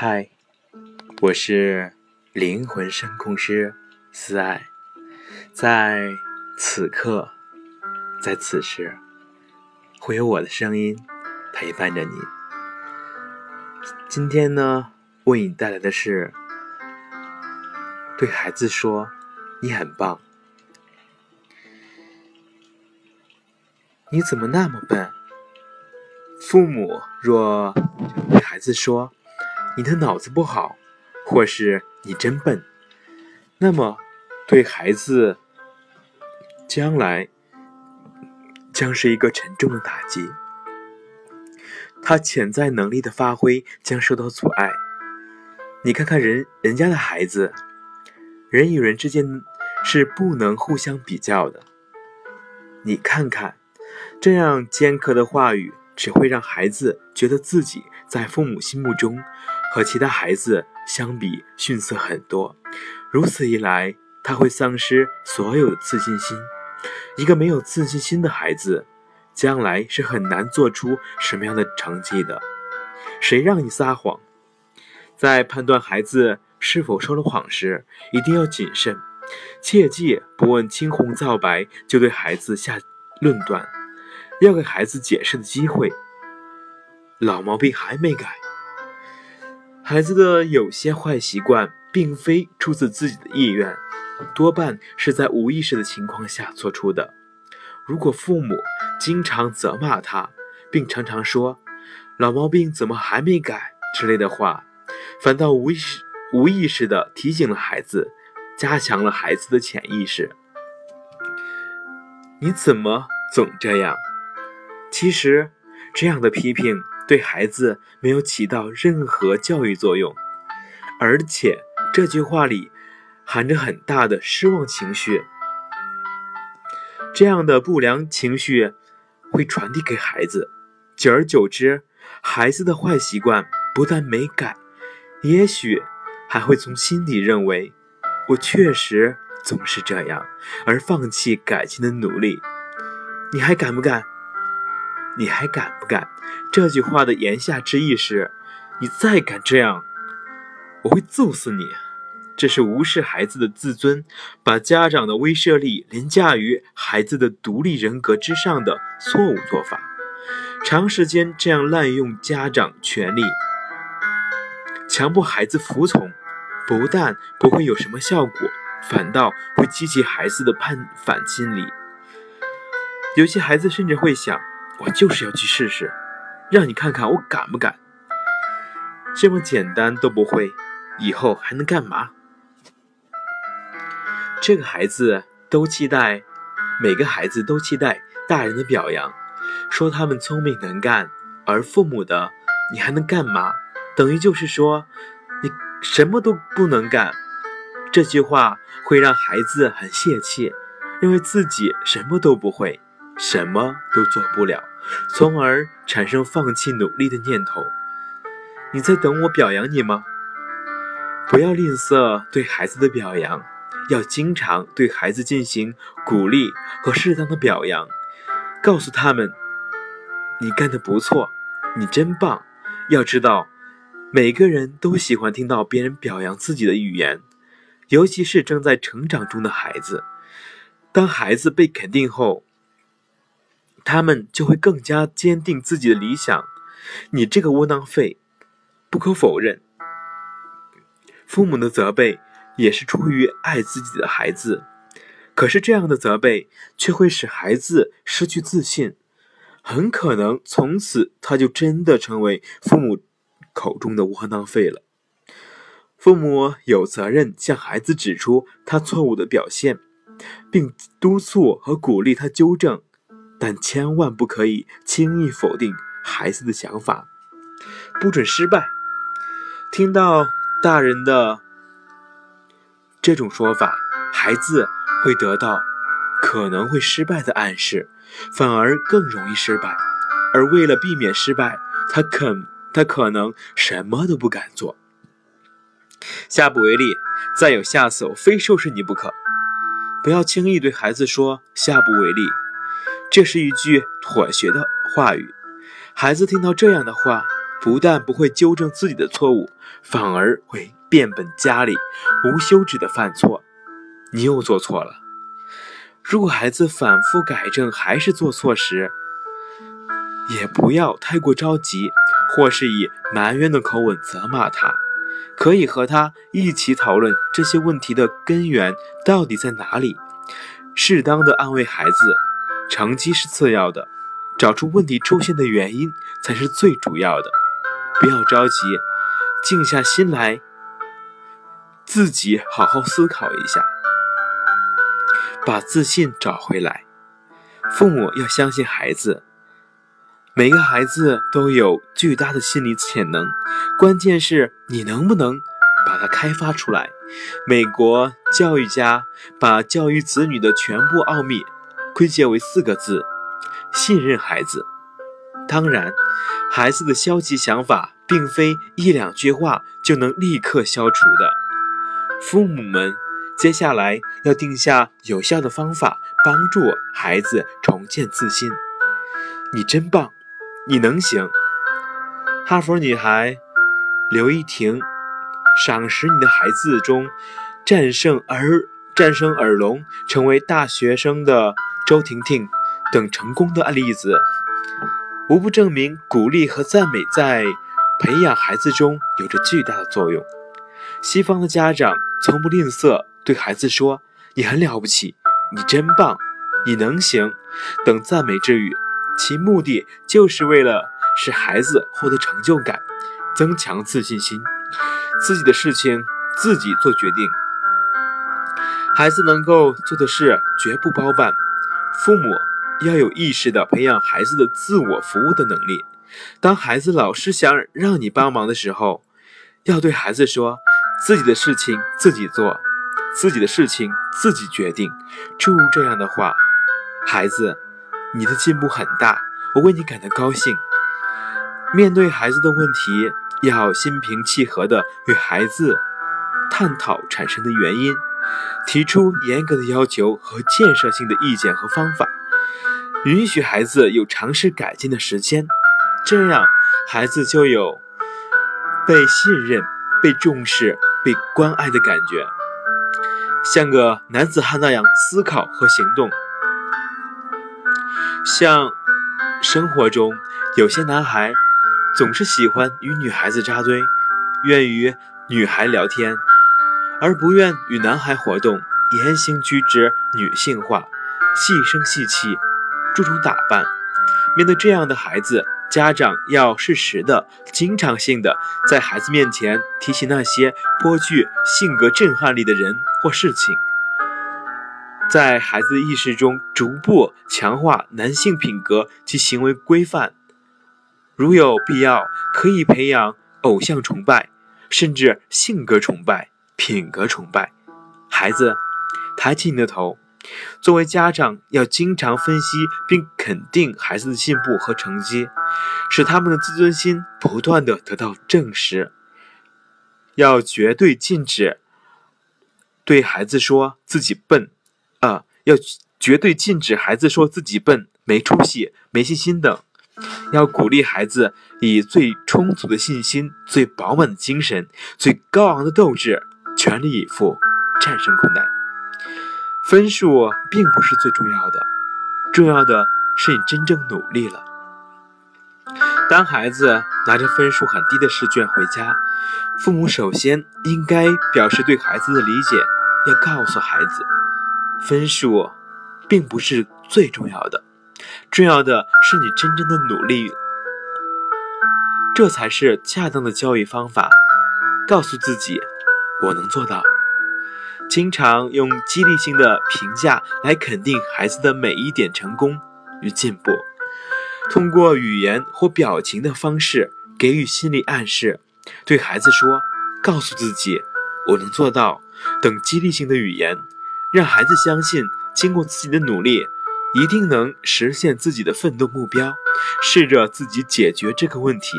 嗨，我是灵魂声控师思爱，在此刻，在此时，会有我的声音陪伴着你。今天呢，为你带来的是对孩子说：“你很棒。”你怎么那么笨？父母若对孩子说：“你的脑子不好，或是你真笨”，那么对孩子将来将是一个沉重的打击，他潜在能力的发挥将受到阻碍。你看看人人家的孩子，人与人之间是不能互相比较的。你看看。这样尖刻的话语只会让孩子觉得自己在父母心目中和其他孩子相比逊色很多。如此一来，他会丧失所有的自信心。一个没有自信心的孩子，将来是很难做出什么样的成绩的。谁让你撒谎？在判断孩子是否说了谎时，一定要谨慎，切记不问青红皂白就对孩子下论断。要给孩子解释的机会。老毛病还没改，孩子的有些坏习惯并非出自自己的意愿，多半是在无意识的情况下做出的。如果父母经常责骂他，并常常说“老毛病怎么还没改”之类的话，反倒无意识、无意识的提醒了孩子，加强了孩子的潜意识。你怎么总这样？其实，这样的批评对孩子没有起到任何教育作用，而且这句话里含着很大的失望情绪。这样的不良情绪会传递给孩子，久而久之，孩子的坏习惯不但没改，也许还会从心底认为我确实总是这样，而放弃改进的努力。你还敢不敢？你还敢不敢？这句话的言下之意是：你再敢这样，我会揍死你！这是无视孩子的自尊，把家长的威慑力凌驾于孩子的独立人格之上的错误做法。长时间这样滥用家长权力，强迫孩子服从，不但不会有什么效果，反倒会激起孩子的叛反心理。有些孩子甚至会想。我就是要去试试，让你看看我敢不敢。这么简单都不会，以后还能干嘛？这个孩子都期待，每个孩子都期待大人的表扬，说他们聪明能干，而父母的“你还能干嘛”，等于就是说你什么都不能干。这句话会让孩子很泄气，认为自己什么都不会。什么都做不了，从而产生放弃努力的念头。你在等我表扬你吗？不要吝啬对孩子的表扬，要经常对孩子进行鼓励和适当的表扬，告诉他们你干得不错，你真棒。要知道，每个人都喜欢听到别人表扬自己的语言，尤其是正在成长中的孩子。当孩子被肯定后，他们就会更加坚定自己的理想。你这个窝囊废，不可否认，父母的责备也是出于爱自己的孩子。可是这样的责备却会使孩子失去自信，很可能从此他就真的成为父母口中的窝囊废了。父母有责任向孩子指出他错误的表现，并督促和鼓励他纠正。但千万不可以轻易否定孩子的想法，不准失败。听到大人的这种说法，孩子会得到可能会失败的暗示，反而更容易失败。而为了避免失败，他肯他可能什么都不敢做。下不为例，再有下次我非收拾你不可。不要轻易对孩子说下不为例。这是一句妥协的话语，孩子听到这样的话，不但不会纠正自己的错误，反而会变本加厉，无休止的犯错。你又做错了。如果孩子反复改正还是做错时，也不要太过着急，或是以埋怨的口吻责骂他，可以和他一起讨论这些问题的根源到底在哪里，适当的安慰孩子。成绩是次要的，找出问题出现的原因才是最主要的。不要着急，静下心来，自己好好思考一下，把自信找回来。父母要相信孩子。每个孩子都有巨大的心理潜能，关键是你能不能把它开发出来。美国教育家把教育子女的全部奥秘归结为四个字：信任孩子。当然，孩子的消极想法并非一两句话就能立刻消除的。父母们接下来要定下有效的方法，帮助孩子重建自信。你真棒！你能行？哈佛女孩刘依婷赏识你的孩子中，战胜耳战胜耳聋成为大学生的周婷婷等成功的例子，无不证明鼓励和赞美在培养孩子中有着巨大的作用。西方的家长从不吝啬对孩子说：“你很了不起，你真棒，你能行”等赞美之语。其目的就是为了使孩子获得成就感，增强自信心，自己的事情自己做决定。孩子能够做的事绝不包办，父母要有意识地培养孩子的自我服务的能力。当孩子老是想让你帮忙的时候，要对孩子说：“自己的事情自己做，自己的事情自己决定。”诸如这样的话，孩子。你的进步很大，我为你感到高兴。面对孩子的问题，要心平气和地与孩子探讨产生的原因，提出严格的要求和建设性的意见和方法，允许孩子有尝试改进的时间。这样，孩子就有被信任、被重视、被关爱的感觉，像个男子汉那样思考和行动。像生活中有些男孩总是喜欢与女孩子扎堆，愿与女孩聊天，而不愿与男孩活动，言行举止女性化，细声细气，注重打扮。面对这样的孩子，家长要适时的、经常性的在孩子面前提起那些颇具性格震撼力的人或事情。在孩子意识中逐步强化男性品格及行为规范，如有必要，可以培养偶像崇拜，甚至性格崇拜、品格崇拜。孩子，抬起你的头。作为家长，要经常分析并肯定孩子的进步和成绩，使他们的自尊心不断的得到证实。要绝对禁止对孩子说自己笨。啊，要绝对禁止孩子说自己笨、没出息、没信心等。要鼓励孩子以最充足的信心、最饱满的精神、最高昂的斗志，全力以赴战胜困难。分数并不是最重要的，重要的是你真正努力了。当孩子拿着分数很低的试卷回家，父母首先应该表示对孩子的理解，要告诉孩子。分数并不是最重要的，重要的是你真正的努力，这才是恰当的教育方法。告诉自己，我能做到。经常用激励性的评价来肯定孩子的每一点成功与进步，通过语言或表情的方式给予心理暗示，对孩子说：“告诉自己，我能做到。”等激励性的语言。让孩子相信，经过自己的努力，一定能实现自己的奋斗目标。试着自己解决这个问题。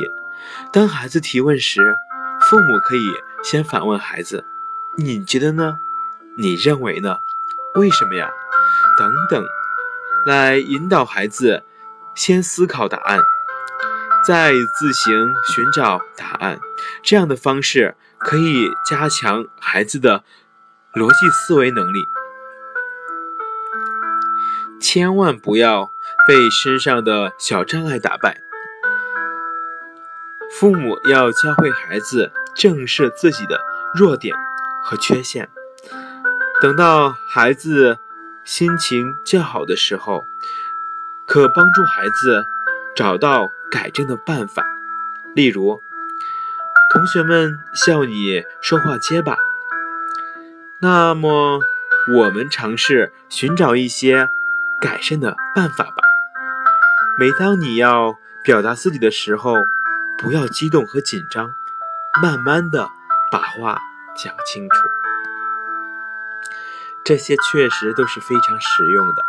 当孩子提问时，父母可以先反问孩子：“你觉得呢？你认为呢？为什么呀？”等等，来引导孩子先思考答案。再自行寻找答案。这样的方式可以加强孩子的逻辑思维能力。千万不要被身上的小障碍打败。父母要教会孩子正视自己的弱点和缺陷。等到孩子心情较好的时候，可帮助孩子找到改正的办法。例如，同学们笑你说话结巴，那么我们尝试寻找一些改善的办法吧。每当你要表达自己的时候，不要激动和紧张，慢慢的把话讲清楚。这些确实都是非常实用的。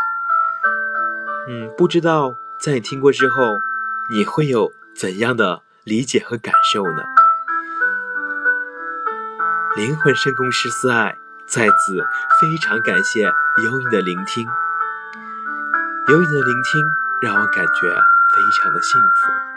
嗯，不知道在你听过之后，你会有怎样的理解和感受呢？灵魂深空师思爱在此非常感谢有你的聆听，有你的聆听让我感觉非常的幸福。